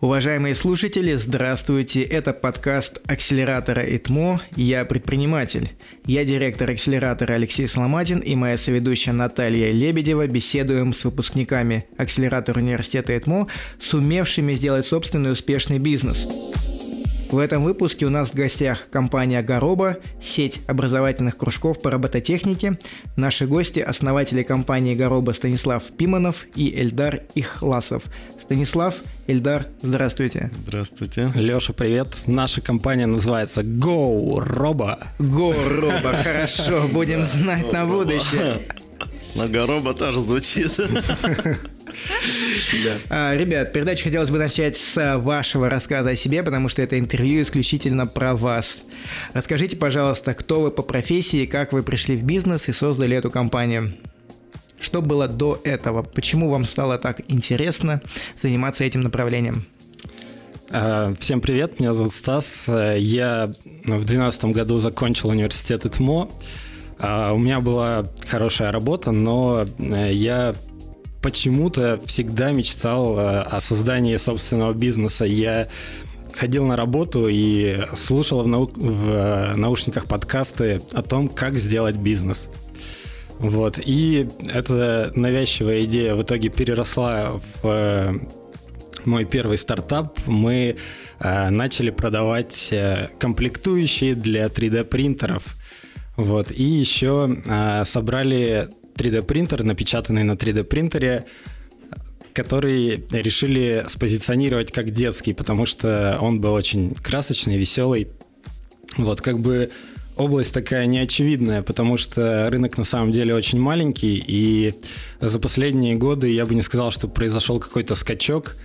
Уважаемые слушатели, здравствуйте! Это подкаст акселератора ИТМО «Я предприниматель». Я директор акселератора Алексей Сломатин и моя соведущая Наталья Лебедева беседуем с выпускниками акселератора университета ИТМО, сумевшими сделать собственный успешный бизнес. В этом выпуске у нас в гостях компания «Гороба», сеть образовательных кружков по робототехнике. Наши гости – основатели компании «Гороба» Станислав Пиманов и Эльдар Ихласов. Станислав, Эльдар, здравствуйте. Здравствуйте. Леша, привет. Наша компания называется Go Robo. Go Robo, хорошо, будем знать на будущее. На Гороба тоже звучит. А, ребят, передачу хотелось бы начать с вашего рассказа о себе, потому что это интервью исключительно про вас. Расскажите, пожалуйста, кто вы по профессии, как вы пришли в бизнес и создали эту компанию. Что было до этого? Почему вам стало так интересно заниматься этим направлением? А, всем привет, меня зовут Стас. Я в 2012 году закончил университет ИТМО. А, у меня была хорошая работа, но э, я почему-то всегда мечтал э, о создании собственного бизнеса. Я ходил на работу и слушал в, нау- в э, наушниках подкасты о том, как сделать бизнес. Вот. И эта навязчивая идея в итоге переросла в мой первый стартап. Мы начали продавать комплектующие для 3D принтеров. Вот. И еще собрали 3D принтер, напечатанный на 3D принтере, который решили спозиционировать как детский, потому что он был очень красочный, веселый. Вот как бы область такая неочевидная, потому что рынок на самом деле очень маленький, и за последние годы я бы не сказал, что произошел какой-то скачок.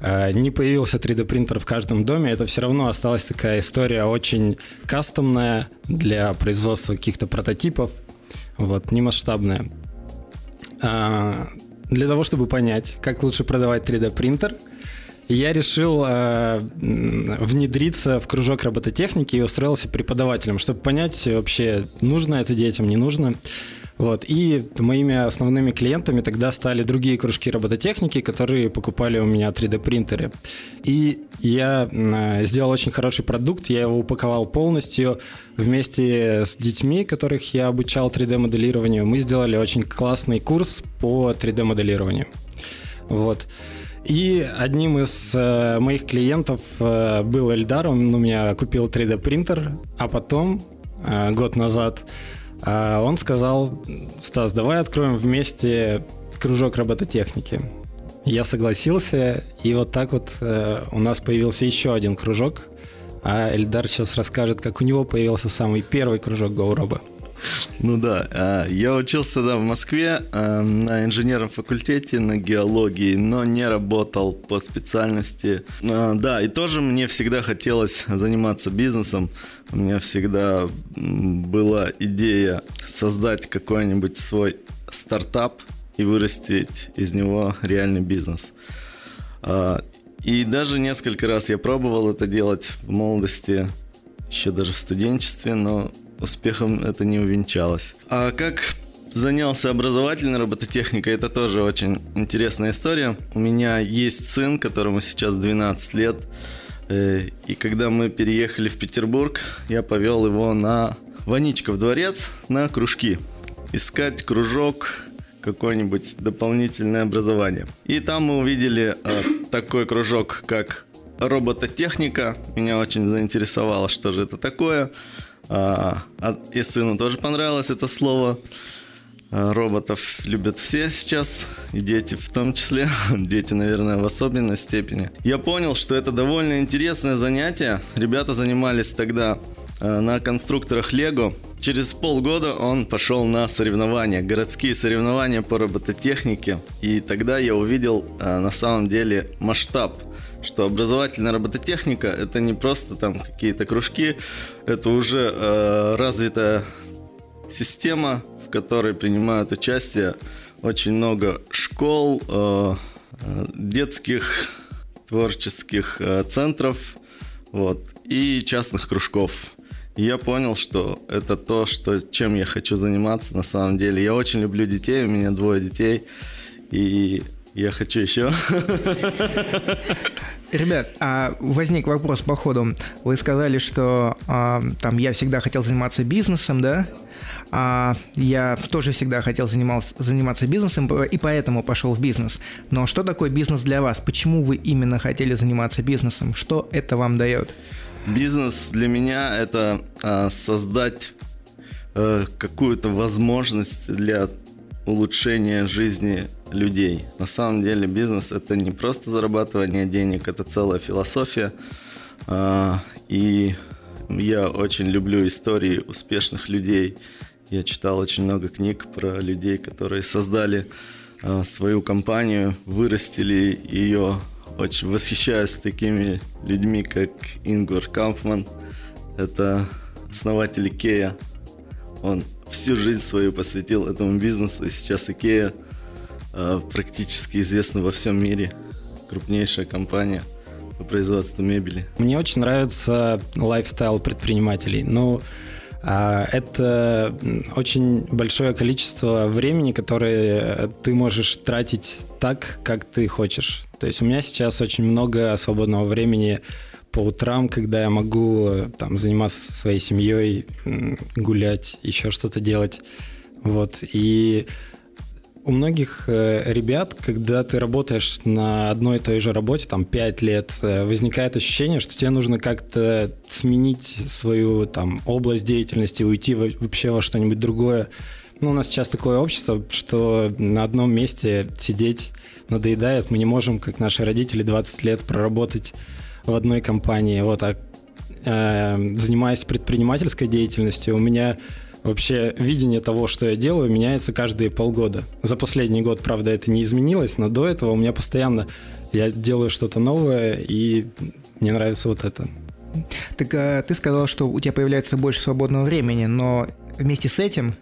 А, не появился 3D принтер в каждом доме, это все равно осталась такая история очень кастомная для производства каких-то прототипов вот, не масштабная. А, для того, чтобы понять, как лучше продавать 3D принтер, я решил э, внедриться в кружок робототехники и устроился преподавателем, чтобы понять вообще, нужно это детям, не нужно. Вот. И моими основными клиентами тогда стали другие кружки робототехники, которые покупали у меня 3D-принтеры. И я сделал очень хороший продукт, я его упаковал полностью вместе с детьми, которых я обучал 3D-моделированию. Мы сделали очень классный курс по 3D-моделированию. Вот. И одним из э, моих клиентов э, был Эльдар, он у меня купил 3D принтер, а потом, э, год назад, а он сказал, Стас, давай откроем вместе кружок робототехники. Я согласился, и вот так вот э, у нас появился еще один кружок, а Эльдар сейчас расскажет, как у него появился самый первый кружок GoRobo. Ну да, а, я учился тогда в Москве а, на инженерном факультете, на геологии, но не работал по специальности. А, да, и тоже мне всегда хотелось заниматься бизнесом. У меня всегда была идея создать какой-нибудь свой стартап и вырастить из него реальный бизнес. И даже несколько раз я пробовал это делать в молодости, еще даже в студенчестве, но успехом это не увенчалось. А как занялся образовательной робототехникой, это тоже очень интересная история. У меня есть сын, которому сейчас 12 лет, э, и когда мы переехали в Петербург, я повел его на Ваничков дворец на кружки. Искать кружок, какое-нибудь дополнительное образование. И там мы увидели э, такой кружок, как робототехника. Меня очень заинтересовало, что же это такое. А, а, и сыну тоже понравилось это слово. А, роботов любят все сейчас, и дети в том числе, дети, наверное, в особенной степени. Я понял, что это довольно интересное занятие. Ребята занимались тогда на конструкторах Лего. Через полгода он пошел на соревнования, городские соревнования по робототехнике. И тогда я увидел на самом деле масштаб что образовательная робототехника это не просто там какие-то кружки, это уже э, развитая система, в которой принимают участие очень много школ, э, э детских творческих э, центров, вот, и частных кружков. Я понял, что это то, что, чем я хочу заниматься на самом деле. Я очень люблю детей, у меня двое детей, и я хочу еще. Ребят, а возник вопрос по ходу. Вы сказали, что а, там я всегда хотел заниматься бизнесом, да? А, я тоже всегда хотел занимался, заниматься бизнесом и поэтому пошел в бизнес. Но что такое бизнес для вас? Почему вы именно хотели заниматься бизнесом? Что это вам дает? Бизнес для меня это а, создать а, какую-то возможность для улучшения жизни людей. На самом деле бизнес это не просто зарабатывание денег, это целая философия. А, и я очень люблю истории успешных людей. Я читал очень много книг про людей, которые создали а, свою компанию, вырастили ее. Очень восхищаюсь такими людьми, как Ингвар Кампрад. Это основатель Икея. Он всю жизнь свою посвятил этому бизнесу, и сейчас Икея э, практически известна во всем мире. Крупнейшая компания по производству мебели. Мне очень нравится лайфстайл предпринимателей. Ну, а, это очень большое количество времени, которое ты можешь тратить так, как ты хочешь. То есть у меня сейчас очень много свободного времени по утрам, когда я могу там заниматься своей семьей, гулять, еще что-то делать. Вот. И у многих э, ребят, когда ты работаешь на одной и той же работе, там, 5 лет, э, возникает ощущение, что тебе нужно как-то сменить свою там область деятельности, уйти вообще во что-нибудь другое. Ну, у нас сейчас такое общество, что на одном месте сидеть надоедает. Мы не можем, как наши родители, 20 лет проработать в одной компании. Вот, а э, занимаясь предпринимательской деятельностью, у меня вообще видение того, что я делаю, меняется каждые полгода. За последний год, правда, это не изменилось, но до этого у меня постоянно я делаю что-то новое, и мне нравится вот это. Так а, ты сказал, что у тебя появляется больше свободного времени, но вместе с этим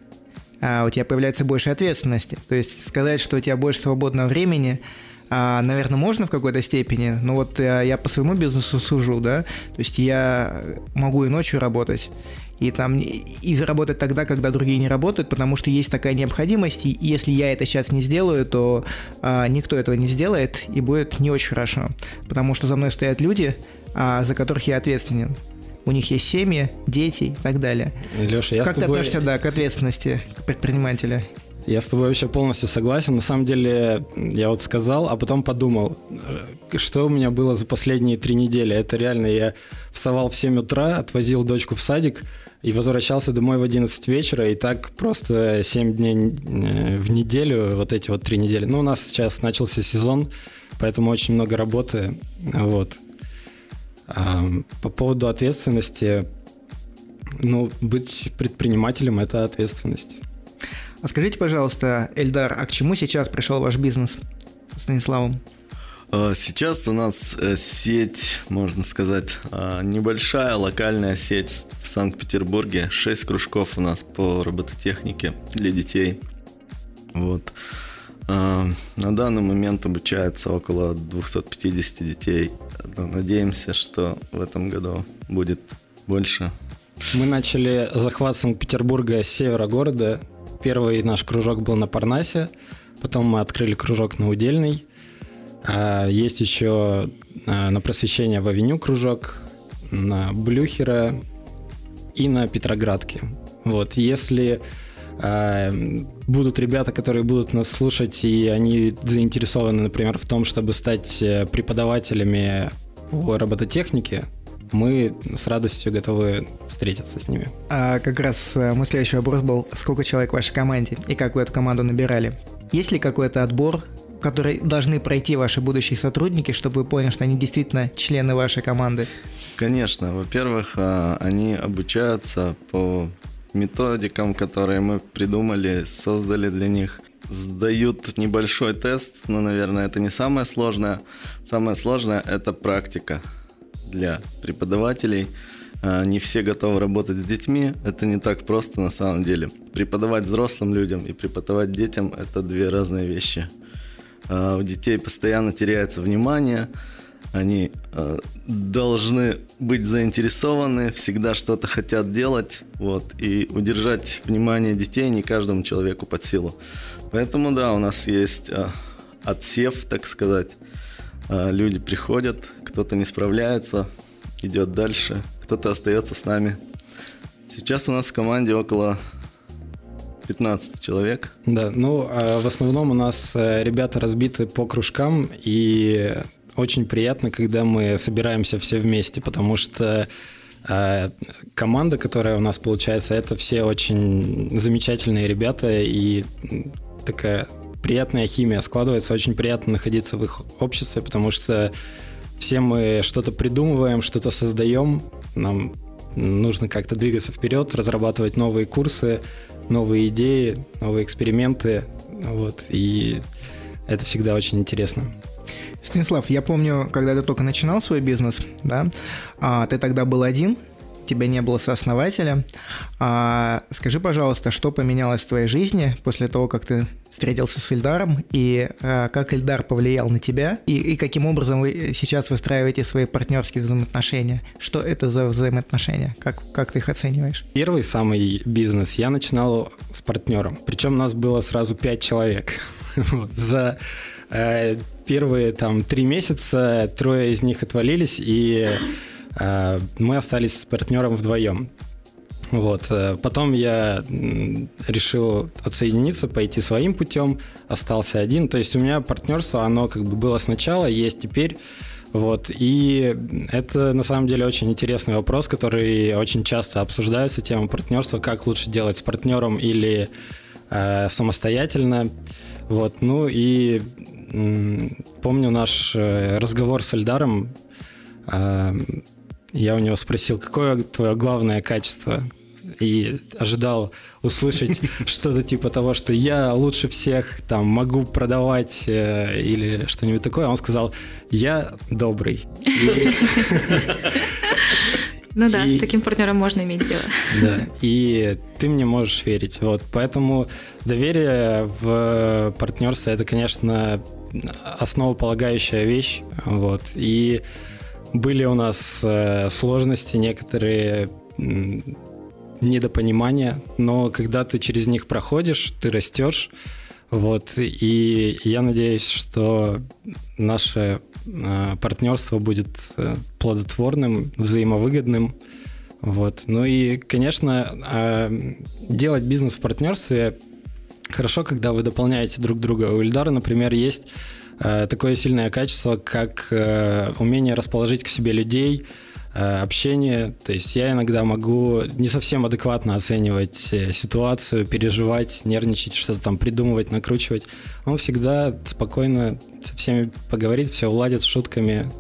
у тебя появляется больше ответственности. То есть сказать, что у тебя больше свободного времени, а, наверное, можно в какой-то степени, но вот а, я по своему бизнесу сужу, да, то есть я могу и ночью работать, и там и работать тогда, когда другие не работают, потому что есть такая необходимость, и если я это сейчас не сделаю, то а, никто этого не сделает, и будет не очень хорошо, потому что за мной стоят люди, а, за которых я ответственен. У них есть семьи, дети и так далее. Леша, я как тобой... ты относишься да, к ответственности предпринимателя? Я с тобой вообще полностью согласен. На самом деле, я вот сказал, а потом подумал, что у меня было за последние три недели. Это реально, я вставал в 7 утра, отвозил дочку в садик и возвращался домой в 11 вечера, и так просто 7 дней э, в неделю, вот эти вот три недели. Ну, у нас сейчас начался сезон, поэтому очень много работы. Вот. По поводу ответственности, ну, быть предпринимателем – это ответственность. А скажите, пожалуйста, Эльдар, а к чему сейчас пришел ваш бизнес с Станиславом? А, сейчас у нас э, сеть, можно сказать, а, небольшая локальная сеть в Санкт-Петербурге. Шесть кружков у нас по робототехнике для детей. Вот. А, на данный момент обучается около 250 детей. Надеемся, что в этом году будет больше. Мы начали захват Санкт-Петербурга с севера города, Первый наш кружок был на Парнасе, потом мы открыли кружок на Удельный. А, есть еще а, на просвещение в Авеню кружок, на Блюхера и на Петроградке. Вот, если будут ребята, которые будут нас слушать, и они заинтересованы, например, в том, чтобы стать э, преподавателями по робототехнике, мы с радостью готовы встретиться с ними. А как раз э, мой следующий вопрос был, сколько человек в вашей команде и как вы эту команду набирали? Есть ли какой-то отбор, который должны пройти ваши будущие сотрудники, чтобы вы поняли, что они действительно члены вашей команды? Конечно. Во-первых, а, они обучаются по методикам, которые мы придумали, создали для них сдают небольшой тест, но, наверное, это не самое сложное. Самое сложное – это практика для преподавателей. А, не все готовы работать с детьми. Это не так просто на самом деле. Преподавать взрослым людям и преподавать детям – это две разные вещи. А, у детей постоянно теряется внимание, они а, должны быть заинтересованы, всегда что-то хотят делать, вот, и удержать внимание детей не каждому человеку под силу. Поэтому, да, у нас есть отсев, так сказать, а, люди приходят, кто-то не справляется, идет дальше, кто-то остается с нами. Сейчас у нас в команде около 15 человек. Да, ну, а в основном у нас э, ребята разбиты по кружкам, и очень приятно, когда мы собираемся все вместе, потому что э, команда, которая у нас получается, это все очень замечательные ребята, и такая приятная химия складывается, очень приятно находиться в их обществе, потому что все мы что-то придумываем, что-то создаем, нам нужно как-то двигаться вперед, разрабатывать новые курсы, новые идеи, новые эксперименты, вот, и это всегда очень интересно. Станислав, я помню, когда ты только начинал свой бизнес, да, а, ты тогда был один, тебя не было сооснователя. А, скажи, пожалуйста, что поменялось в твоей жизни после того, как ты встретился с Ильдаром, и а, как Ильдар повлиял на тебя, и, и каким образом вы сейчас выстраиваете свои партнерские взаимоотношения? Что это за взаимоотношения? Как, как ты их оцениваешь? Первый самый бизнес я начинал с партнером. Причем нас было сразу пять человек. За первые там три месяца трое из них отвалились, и а, мы остались с партнером вдвоем. Вот. Э, потом я решил отсоединиться, пойти своим путем, остался один. То есть у меня партнерство, оно как бы было сначала, есть теперь. Вот. И это на самом деле очень интересный вопрос, который очень часто обсуждается, тема партнерства, как лучше делать с партнером или э, самостоятельно. Вот. Ну и помню наш э, разговор с Эльдаром. Э, я у него спросил, какое твое главное качество? И ожидал услышать что-то типа того, что я лучше всех там могу продавать э, или что-нибудь такое. Он сказал, я добрый. Ну да, с таким партнером можно иметь дело. Да, и ты мне можешь верить. Вот, поэтому доверие в партнерстве это, конечно, основополагающая вещь. Вот, и были у нас э, сложности, некоторые недопонимания, но когда ты через них проходишь, ты растешь. Вот, и я надеюсь, что наше э, партнерство будет э, плодотворным, взаимовыгодным. Вот. Ну и, конечно, э, делать бизнес в партнерстве хорошо, когда вы дополняете друг друга. У Ильдара, например, есть Э, такое сильное качество, как умение расположить к себе людей, общение. То есть я иногда могу не совсем адекватно оценивать ситуацию, переживать, нервничать, что-то там придумывать, накручивать. Он всегда спокойно со всеми поговорит, все уладит шутками,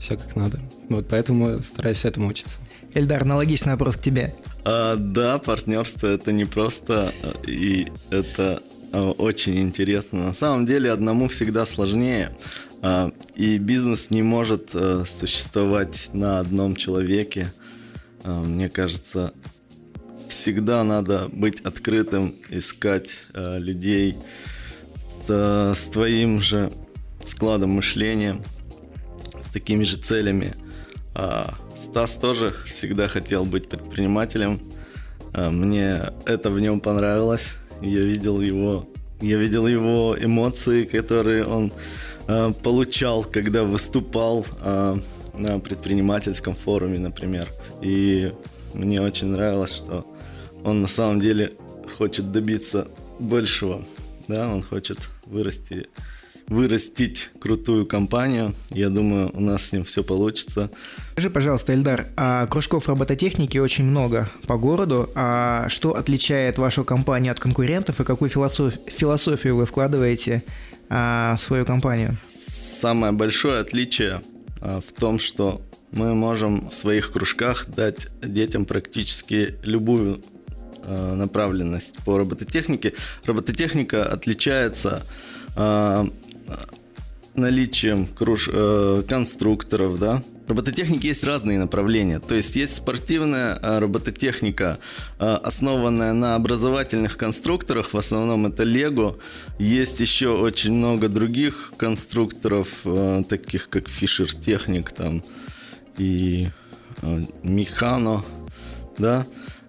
все как надо. Вот поэтому стараюсь этому учиться. Эльдар, аналогичный вопрос к тебе. А, да, партнерство это не просто, и это Э, очень интересно. На самом деле одному всегда сложнее. Э, и бизнес не может э, существовать на одном человеке. Мне кажется, всегда надо быть открытым, искать людей с, с твоим же складом мышления, с такими же целями. Стас тоже всегда хотел быть предпринимателем. Мне это в нем понравилось. Я видел его, я видел его эмоции, которые он э, получал, когда выступал э, на предпринимательском форуме, например. И мне очень нравилось, что он на самом деле хочет добиться большего. Да, он хочет вырасти вырастить крутую компанию. Я думаю, у нас с ним все получится. Скажи, пожалуйста, Эльдар, а кружков робототехники очень много по городу. А что отличает вашу компанию от конкурентов и какую философ... философию вы вкладываете а, свою компанию? Самое большое отличие а, в том, что мы можем в своих кружках дать детям практически любую а, направленность по робототехнике. Робототехника отличается а, наличием круж... э, конструкторов, да. Робототехники есть разные направления. То есть есть спортивная э, робототехника, э, основанная на образовательных конструкторах, в основном это Lego. Есть еще очень много других конструкторов, э, таких как Fisher Technic там и Mechano, да.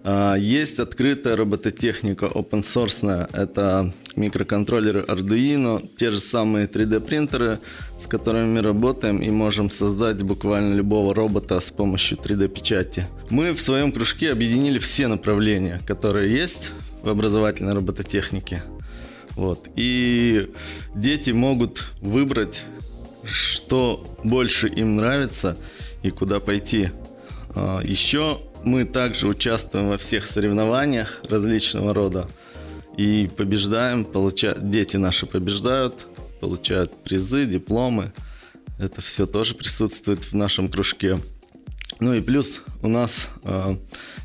А, есть открытая робототехника open source. Это микроконтроллеры Arduino, те же самые 3D-принтеры, с которыми мы работаем и можем создать буквально любого робота с помощью 3D-печати. Мы в своем кружке объединили все направления, которые есть в образовательной робототехнике. Вот. И дети могут выбрать, что больше им нравится и куда пойти. А, Еще мы также участвуем во всех соревнованиях различного рода и побеждаем, получают, дети наши побеждают, получают призы, дипломы. Это все тоже присутствует в нашем кружке. Ну и плюс у нас э,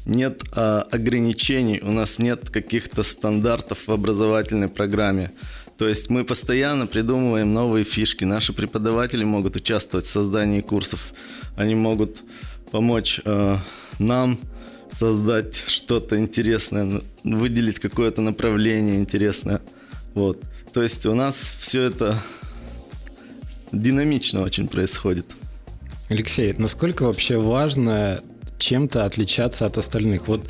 нет э, ограничений, у нас нет каких-то стандартов в образовательной программе. То есть мы постоянно придумываем новые фишки. Наши преподаватели могут участвовать в создании курсов. Они могут помочь э, нам создать что-то интересное, выделить какое-то направление интересное. Вот. То есть у нас все это динамично очень происходит. Алексей, насколько вообще важно чем-то отличаться от остальных? Вот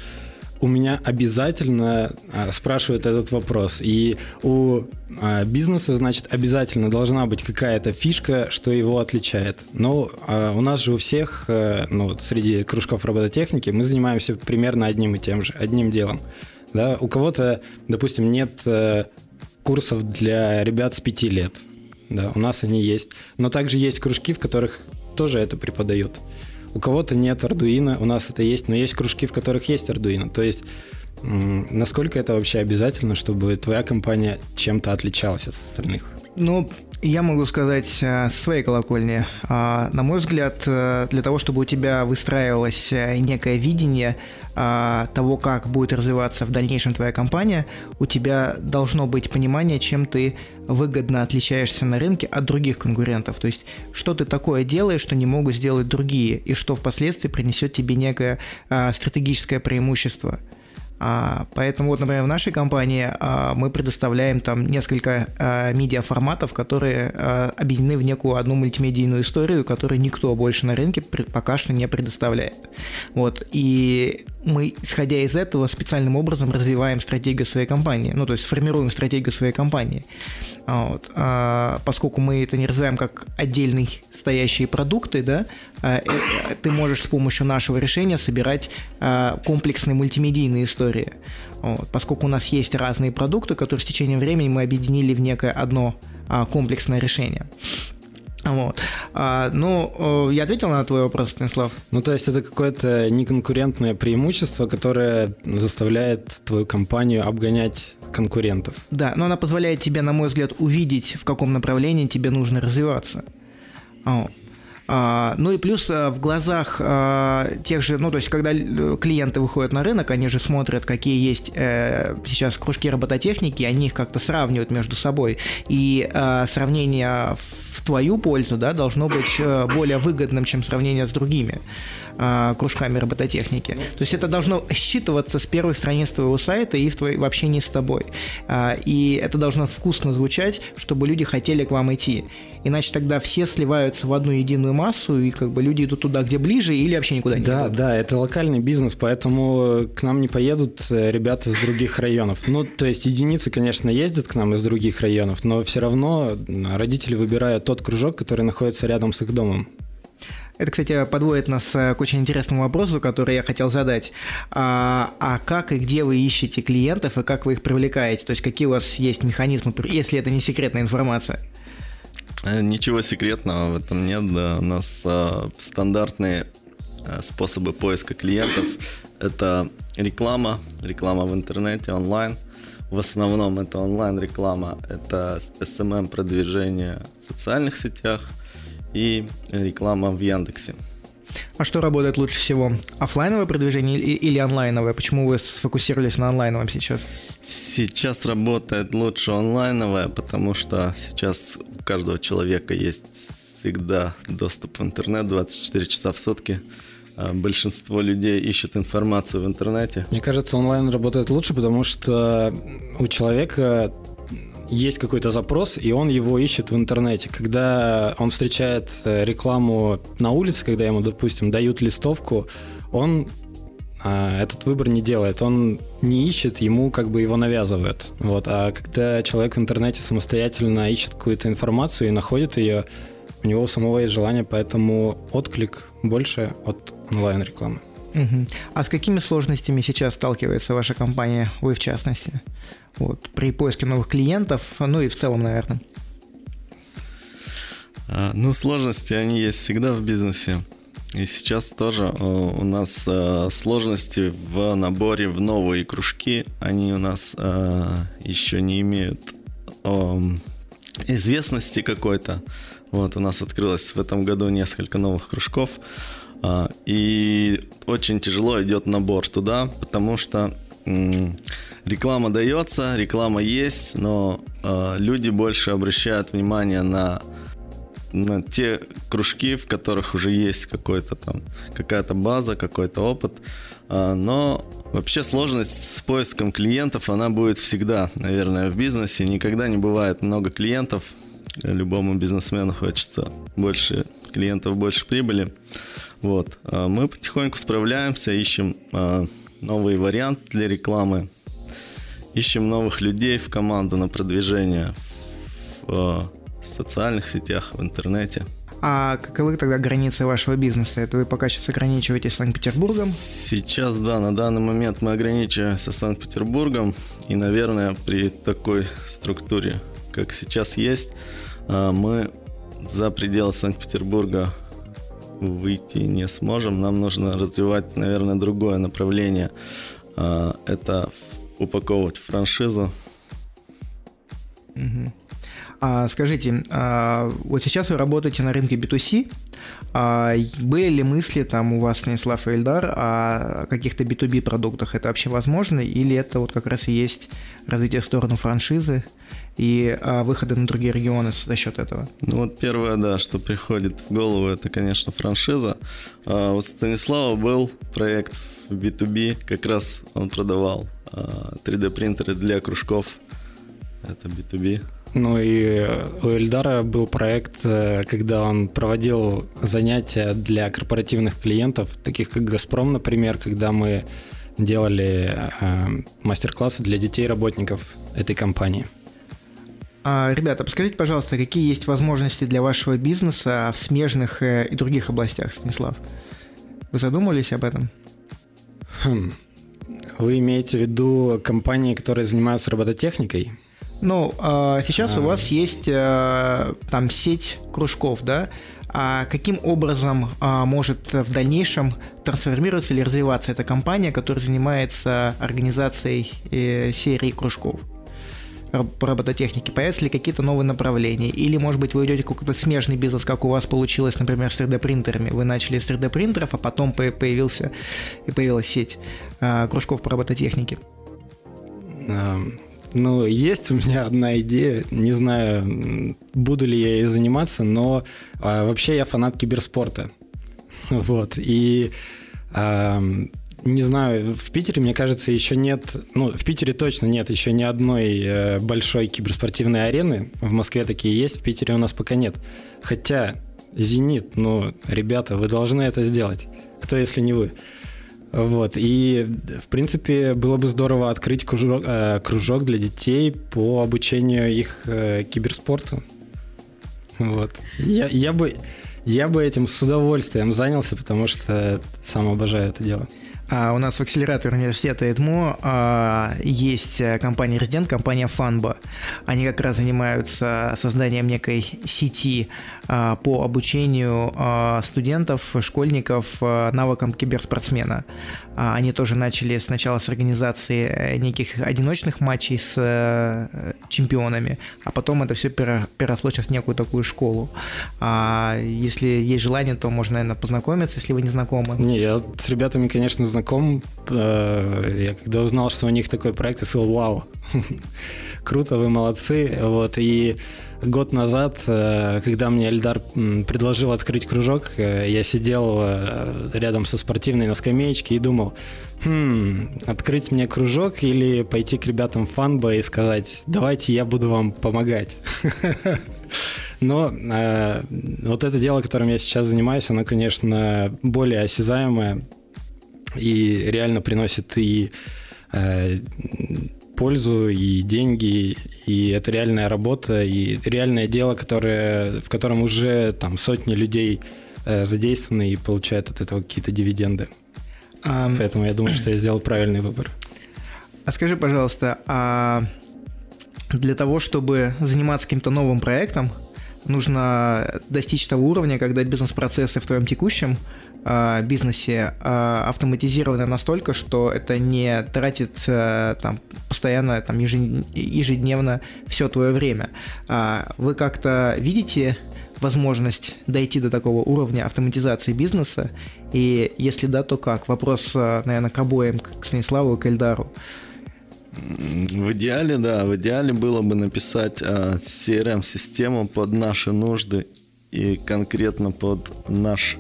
у меня обязательно а, спрашивают этот вопрос. И у а, бизнеса, значит, обязательно должна быть какая-то фишка, что его отличает. Но а, у нас же у всех, а, ну, среди кружков робототехники, мы занимаемся примерно одним и тем же, одним делом. Да? У кого-то, допустим, нет а, курсов для ребят с пяти лет. Да, у нас они есть. Но также есть кружки, в которых тоже это преподают. У кого-то нет Arduino, у нас это есть, но есть кружки, в которых есть Arduino. То есть насколько это вообще обязательно, чтобы твоя компания чем-то отличалась от остальных? Ну, я могу сказать э, с своей колокольни. А, на мой взгляд, э, для того, чтобы у тебя выстраивалось э, некое видение а, того, как будет развиваться в дальнейшем твоя компания, у тебя должно быть понимание, чем ты выгодно отличаешься на рынке от других конкурентов. То есть, что ты такое делаешь, что не могут сделать другие, и что впоследствии принесет тебе некое а, стратегическое преимущество. А, поэтому вот, например, в нашей компании а, мы предоставляем там несколько а, медиаформатов, которые объединены в некую одну мультимедийную историю, которую никто больше на рынке пока что не предоставляет. Вот. И мы, исходя из этого, специальным образом развиваем стратегию своей компании, ну, то есть формируем стратегию своей компании. Вот. А, поскольку мы это не развиваем как отдельные стоящие продукты, да, а, э, ты можешь с помощью нашего решения собирать а, комплексные мультимедийные истории. Вот. Поскольку у нас есть разные продукты, которые с течением времени мы объединили в некое одно а, комплексное решение. Вот. А, ну, я ответил на твой вопрос, Станислав. Ну, то есть это какое-то неконкурентное преимущество, которое заставляет твою компанию обгонять конкурентов. Да, но она позволяет тебе, на мой взгляд, увидеть, в каком направлении тебе нужно развиваться. Вот. А, ну и плюс а, в глазах а, тех же, ну то есть когда клиенты выходят на рынок, они же смотрят, какие есть э, сейчас кружки робототехники, они их как-то сравнивают между собой. И сравнение в твою пользу да, должно быть э, более выгодным, чем сравнение с другими кружками робототехники. То есть это должно считываться с первых страниц твоего сайта и в, твоей, в общении с тобой. И это должно вкусно звучать, чтобы люди хотели к вам идти. Иначе тогда все сливаются в одну единую массу, и как бы люди идут туда, где ближе, или вообще никуда не да, идут. Да, да, это локальный бизнес, поэтому к нам не поедут э, ребята из других районов. Ну, то есть единицы, конечно, ездят к нам из других районов, но все равно родители выбирают тот кружок, который находится рядом с их домом. Это, кстати, подводит нас э, к очень интересному вопросу, который я хотел задать. А, а как и где вы ищете клиентов и как вы их привлекаете? То есть какие у вас есть механизмы, если это не секретная информация? Э, ничего секретного в этом нет. Да. У нас а, стандартные способы поиска клиентов. Это реклама, реклама в интернете, онлайн. В основном это онлайн-реклама, это SMM-продвижение в социальных сетях и реклама в Яндексе. А что работает лучше всего? Оффлайновое продвижение или онлайновое? Почему вы сфокусировались на онлайновом сейчас? Сейчас работает лучше онлайновое, потому что сейчас у каждого человека есть всегда доступ в интернет 24 часа в сутки. А большинство людей ищет информацию в интернете. Мне кажется, онлайн работает лучше, потому что у человека есть какой-то запрос, и он его ищет в интернете. Когда он встречает э, рекламу на улице, когда ему, допустим, дают листовку, он а, этот выбор не делает. Он не ищет, ему как бы его навязывают. Вот. А когда человек в интернете самостоятельно ищет какую-то информацию и находит ее, у него самого есть желание, поэтому отклик больше от онлайн-рекламы. Угу. А с какими сложностями сейчас сталкивается ваша компания, вы в частности, вот, при поиске новых клиентов, ну и в целом, наверное? А, ну, сложности, они есть всегда в бизнесе. И сейчас тоже э, у нас э, сложности в наборе в новые кружки. Они у нас э, еще не имеют известности какой-то. Вот у нас открылось в этом году несколько новых кружков. И очень тяжело идет набор туда, потому что реклама дается, реклама есть, но люди больше обращают внимание на на те кружки, в которых уже есть какой-то там, какая-то база, какой-то опыт. А, но вообще сложность с поиском клиентов, она будет всегда, наверное, в бизнесе. Никогда не бывает много клиентов. Любому бизнесмену хочется больше клиентов, больше прибыли. Вот. А мы потихоньку справляемся, ищем а, новый вариант для рекламы, ищем новых людей в команду на продвижение в в социальных сетях, в интернете. А каковы тогда границы вашего бизнеса? Это вы пока сейчас ограничиваетесь Санкт-Петербургом? Сейчас, да, на данный момент мы ограничиваемся Санкт-Петербургом. И, наверное, при такой структуре, как сейчас есть, а, мы за пределы Санкт-Петербурга выйти не сможем. Нам нужно развивать, наверное, другое направление. А, это упаковывать франшизу. Угу. А, скажите, а, вот сейчас вы работаете на рынке B2C. А, были ли мысли там у вас, Станислав и Эльдар, о каких-то B2B продуктах? Это вообще возможно? Или это вот как раз и есть развитие в сторону франшизы и а, выхода на другие регионы за счет этого? Ну вот первое, да, что приходит в голову, это, конечно, франшиза. А, у Станислава был проект в B2B, как раз он продавал 3D принтеры для кружков. Это B2B. Ну и у Эльдара был проект, э, когда он проводил занятия для корпоративных клиентов, таких как «Газпром», например, когда мы делали э, мастер-классы для детей работников этой компании. А, ребята, подскажите, пожалуйста, какие есть возможности для вашего бизнеса в смежных э, и других областях, Станислав? Вы задумывались об этом? Хм. Вы имеете в виду компании, которые занимаются робототехникой? Ну, а, сейчас у вас есть э, там сеть кружков, да? А каким образом а, может в дальнейшем трансформироваться или развиваться эта компания, которая занимается организацией э, серии кружков? по робототехнике, появятся ли какие-то новые направления, или, может быть, вы идете какой-то смежный бизнес, как у вас получилось, например, с 3D-принтерами. Вы начали с 3D-принтеров, а потом появился, появилась сеть а, кружков по робототехнике. Ну, есть у меня одна идея, не знаю, буду ли я ей заниматься, но а, вообще я фанат киберспорта. Вот, и а, не знаю, в Питере, мне кажется, еще нет, ну, в Питере точно нет еще ни одной э, большой киберспортивной арены. В Москве такие есть, в Питере у нас пока нет. Хотя, Зенит, ну, ребята, вы должны это сделать. Кто, если не вы? Вот, и, в принципе, было бы здорово открыть кружок, э, кружок для детей по обучению их э, киберспорту. Вот. Я, я, бы, я бы этим с удовольствием занялся, потому что сам обожаю это дело. А у нас в акселераторе университета ЭДМО а, есть э, компания резидент, компания Фанба. Они как раз занимаются созданием некой сети а, по обучению студентов, школьников навыкам киберспортсмена. А, они тоже начали сначала с организации э, неких одиночных матчей с а, чемпионами, а потом это все переросло сейчас в некую такую школу. А, если есть желание, то можно, наверное, познакомиться, если вы не знакомы. Не, я с ребятами, конечно, знаком знаком. Э, я когда узнал, что у них такой проект, я сказал, вау, круто, вы молодцы. Вот, и год назад, э, когда мне Эльдар предложил открыть кружок, э, я сидел рядом со спортивной на скамеечке и думал, хм, открыть мне кружок или пойти к ребятам фанба и сказать, давайте я буду вам помогать. Но э, вот это дело, которым я сейчас занимаюсь, оно, конечно, более осязаемое, и реально приносит и э, пользу, и деньги, и это реальная работа, и реальное дело, которое, в котором уже там сотни людей э, задействованы и получают от этого какие-то дивиденды. Um, Поэтому я думаю, что я сделал правильный выбор. А скажи, пожалуйста, а для того, чтобы заниматься каким-то новым проектом, нужно достичь того уровня, когда бизнес-процессы в твоем текущем э, бизнесе э, автоматизированы настолько, что это не тратит э, там, постоянно, там, ежедневно все твое время. Э, вы как-то видите возможность дойти до такого уровня автоматизации бизнеса? И если да, то как? Вопрос, наверное, к обоим, к Станиславу и к Эльдару. В идеале, да, в идеале было бы написать а, CRM-систему под наши нужды и конкретно под наш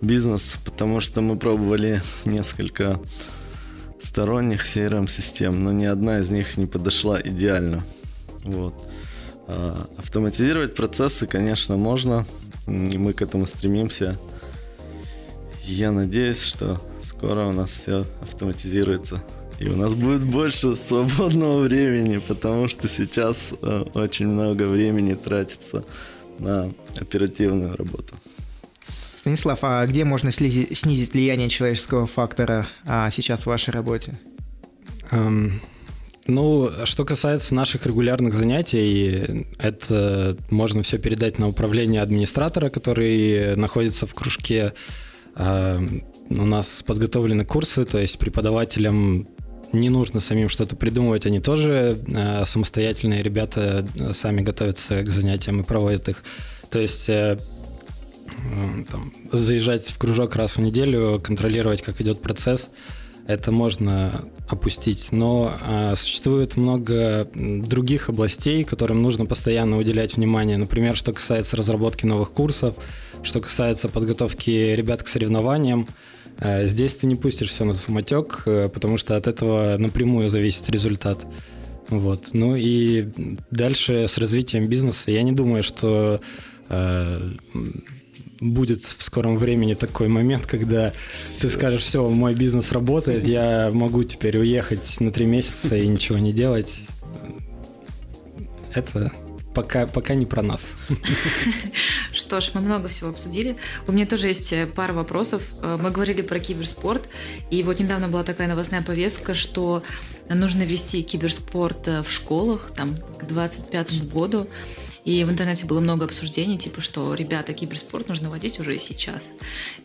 бизнес, потому что мы пробовали несколько сторонних CRM-систем, но ни одна из них не подошла идеально. Вот. А, автоматизировать процессы, конечно, можно, и мы к этому стремимся. Я надеюсь, что скоро у нас все автоматизируется. И у нас будет больше свободного времени, потому что сейчас э, очень много времени тратится на оперативную работу. Станислав, а где можно снизить, снизить влияние человеческого фактора а, сейчас в вашей работе? Um, ну, что касается наших регулярных занятий, это можно все передать на управление администратора, который находится в кружке. Uh, у нас подготовлены курсы, то есть преподавателям не нужно самим что-то придумывать, они тоже э, самостоятельные ребята э, сами готовятся к занятиям и проводят их. То есть э, э, там, заезжать в кружок раз в неделю, контролировать, как идет процесс, это можно опустить. Но э, существует много других областей, которым нужно постоянно уделять внимание. Например, что касается разработки новых курсов, что касается подготовки ребят к соревнованиям. Э, здесь ты не пустишь все на самотек, э, потому что от этого напрямую зависит результат. Вот. Ну и дальше с развитием бизнеса я не думаю, что э, будет в скором времени такой момент, когда ты скажешь, все, мой бизнес работает, я могу теперь уехать на три месяца и ничего не делать. Это пока, пока не про нас. Что ж, мы много всего обсудили. У меня тоже есть э, пара вопросов. Э, мы говорили про киберспорт, и вот недавно была такая новостная повестка, что нужно вести киберспорт э, в школах там, к 2025 году. И в интернете было много обсуждений, типа, что, ребята, киберспорт нужно вводить уже сейчас.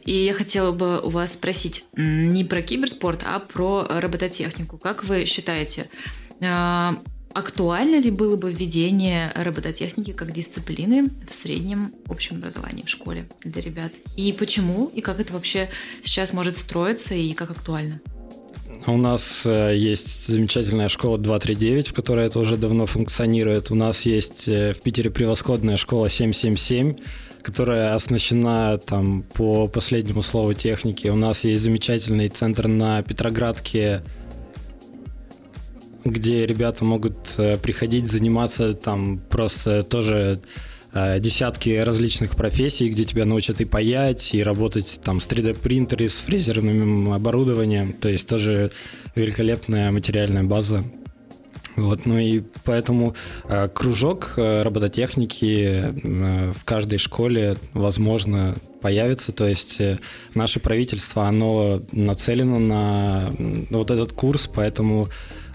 И я хотела бы у вас спросить не про киберспорт, а про робототехнику. Как вы считаете, Актуально ли было бы введение робототехники как дисциплины в среднем общем образовании в школе для ребят? И почему? И как это вообще сейчас может строиться и как актуально? У нас э, есть замечательная школа 239, в которой это уже давно функционирует. У нас есть э, в Питере превосходная школа 777, которая оснащена там по последнему слову техники. У нас есть замечательный центр на Петроградке где ребята могут э, приходить заниматься там просто тоже э, десятки различных профессий, где тебя научат и паять, и работать там с 3D-принтерами, с фрезерным оборудованием. То есть тоже великолепная материальная база. Вот, ну и поэтому э, кружок э, робототехники э, в каждой школе, возможно, появится. То есть э, наше правительство, оно нацелено на вот этот курс, поэтому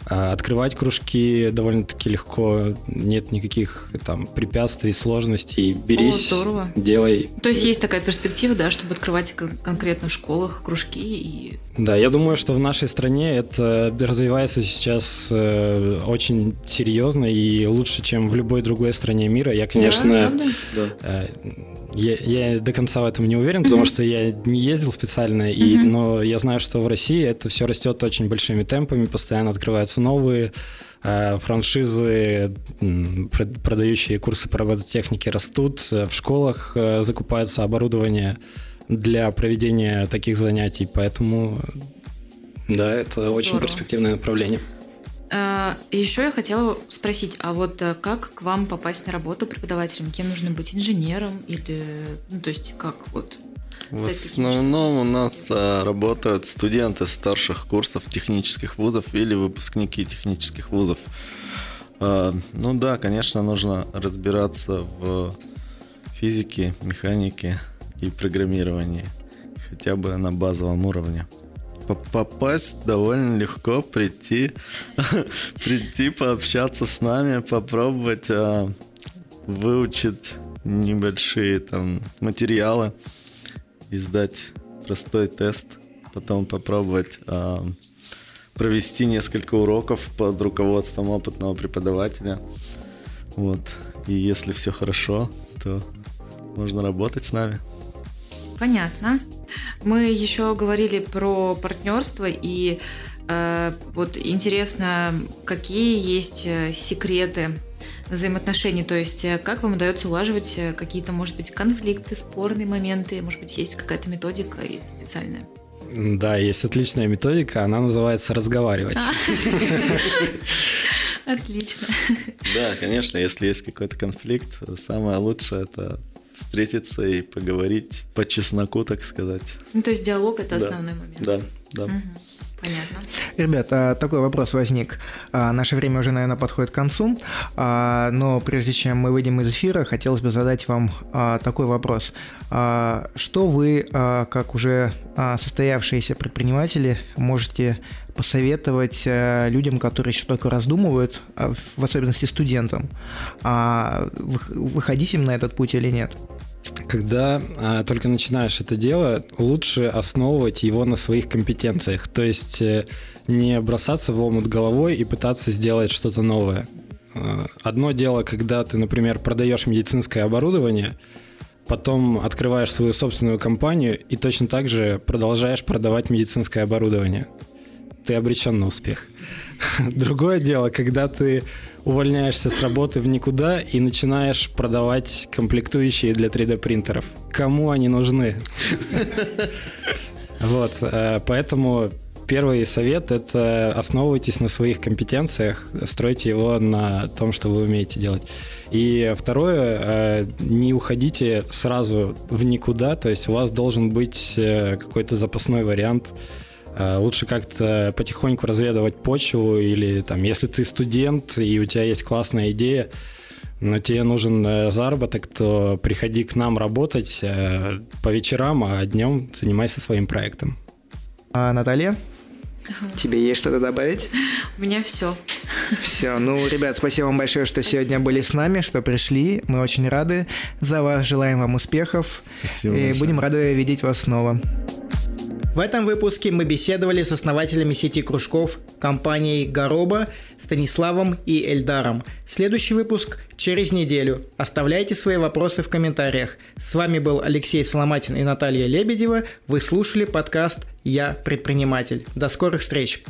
открывать кружки довольно-таки легко, нет никаких там препятствий, сложностей. Берись, О, здорово. делай. То есть есть такая перспектива, да, чтобы открывать конкретно в школах кружки и... Да, я думаю, что в нашей стране это развивается сейчас э, очень серьезно и лучше, чем в любой другой стране мира. Я, конечно, да, э, я, я до конца в этом не уверен, потому что я не ездил специально, и, но я знаю, что в России это все растет очень большими темпами, постоянно открываются новые э, франшизы, продающие курсы по робототехнике растут, в школах э, закупается оборудование для проведения таких занятий, поэтому да, это Здорово. очень перспективное направление. А, Еще я хотела спросить, а вот э, как к вам попасть на работу преподавателем? Кем нужно быть инженером или, ну то есть как вот? В основном у нас а, работают студенты старших курсов технических вузов или выпускники технических вузов. А, ну да, конечно, нужно разбираться в физике, механике и программировании, хотя бы на базовом уровне попасть довольно легко, прийти, прийти пообщаться с нами, попробовать а, выучить небольшие там материалы, и сдать простой тест, потом попробовать а, провести несколько уроков под руководством опытного преподавателя. Вот. И если все хорошо, то можно работать с нами. Понятно. Мы еще говорили про партнерство и э, вот интересно, какие есть э, секреты взаимоотношений, то есть э, как вам удается улаживать э, какие-то, может быть, конфликты, спорные моменты, может быть, есть какая-то методика специальная? Да, есть отличная методика, она называется разговаривать. А. Отлично. Да, конечно, если есть какой-то конфликт, самое лучшее это встретиться и поговорить по чесноку, так сказать. Ну, то есть диалог это основной момент. Да, да. Угу. Понятно. Ребята, такой вопрос возник. А, наше время уже, наверное, подходит к концу, а, но прежде чем мы выйдем из эфира, хотелось бы задать вам а, такой вопрос. Что вы, как уже состоявшиеся предприниматели, можете посоветовать людям, которые еще только раздумывают, в особенности студентам, выходить им на этот путь или нет? Когда а, только начинаешь это дело, лучше основывать его на своих компетенциях. То есть э, не бросаться в омут головой и пытаться сделать что-то новое. А, одно дело, когда ты, например, продаешь медицинское оборудование, потом открываешь свою собственную компанию и точно так же продолжаешь продавать медицинское оборудование. Ты обречен на успех. Другое дело, когда ты увольняешься с работы в никуда и начинаешь продавать комплектующие для 3D принтеров. Кому они нужны? Вот, э, поэтому первый совет – это основывайтесь на своих компетенциях, стройте его на том, что вы умеете делать. И второе, э, не уходите сразу в никуда, то есть у вас должен быть э, какой-то запасной вариант – лучше как-то потихоньку разведывать почву или там, если ты студент и у тебя есть классная идея, но тебе нужен э, заработок, то приходи к нам работать э, по вечерам, а днем занимайся своим проектом. А, Наталья? Тебе есть что-то добавить? У меня все. Все. Ну, ребят, спасибо вам большое, что спасибо. сегодня были с нами, что пришли. Мы очень рады за вас. Желаем вам успехов. Спасибо и большое. будем рады видеть вас снова. В этом выпуске мы беседовали с основателями сети кружков компанией Гороба, Станиславом и Эльдаром. Следующий выпуск через неделю. Оставляйте свои вопросы в комментариях. С вами был Алексей Соломатин и Наталья Лебедева. Вы слушали подкаст «Я предприниматель». До скорых встреч!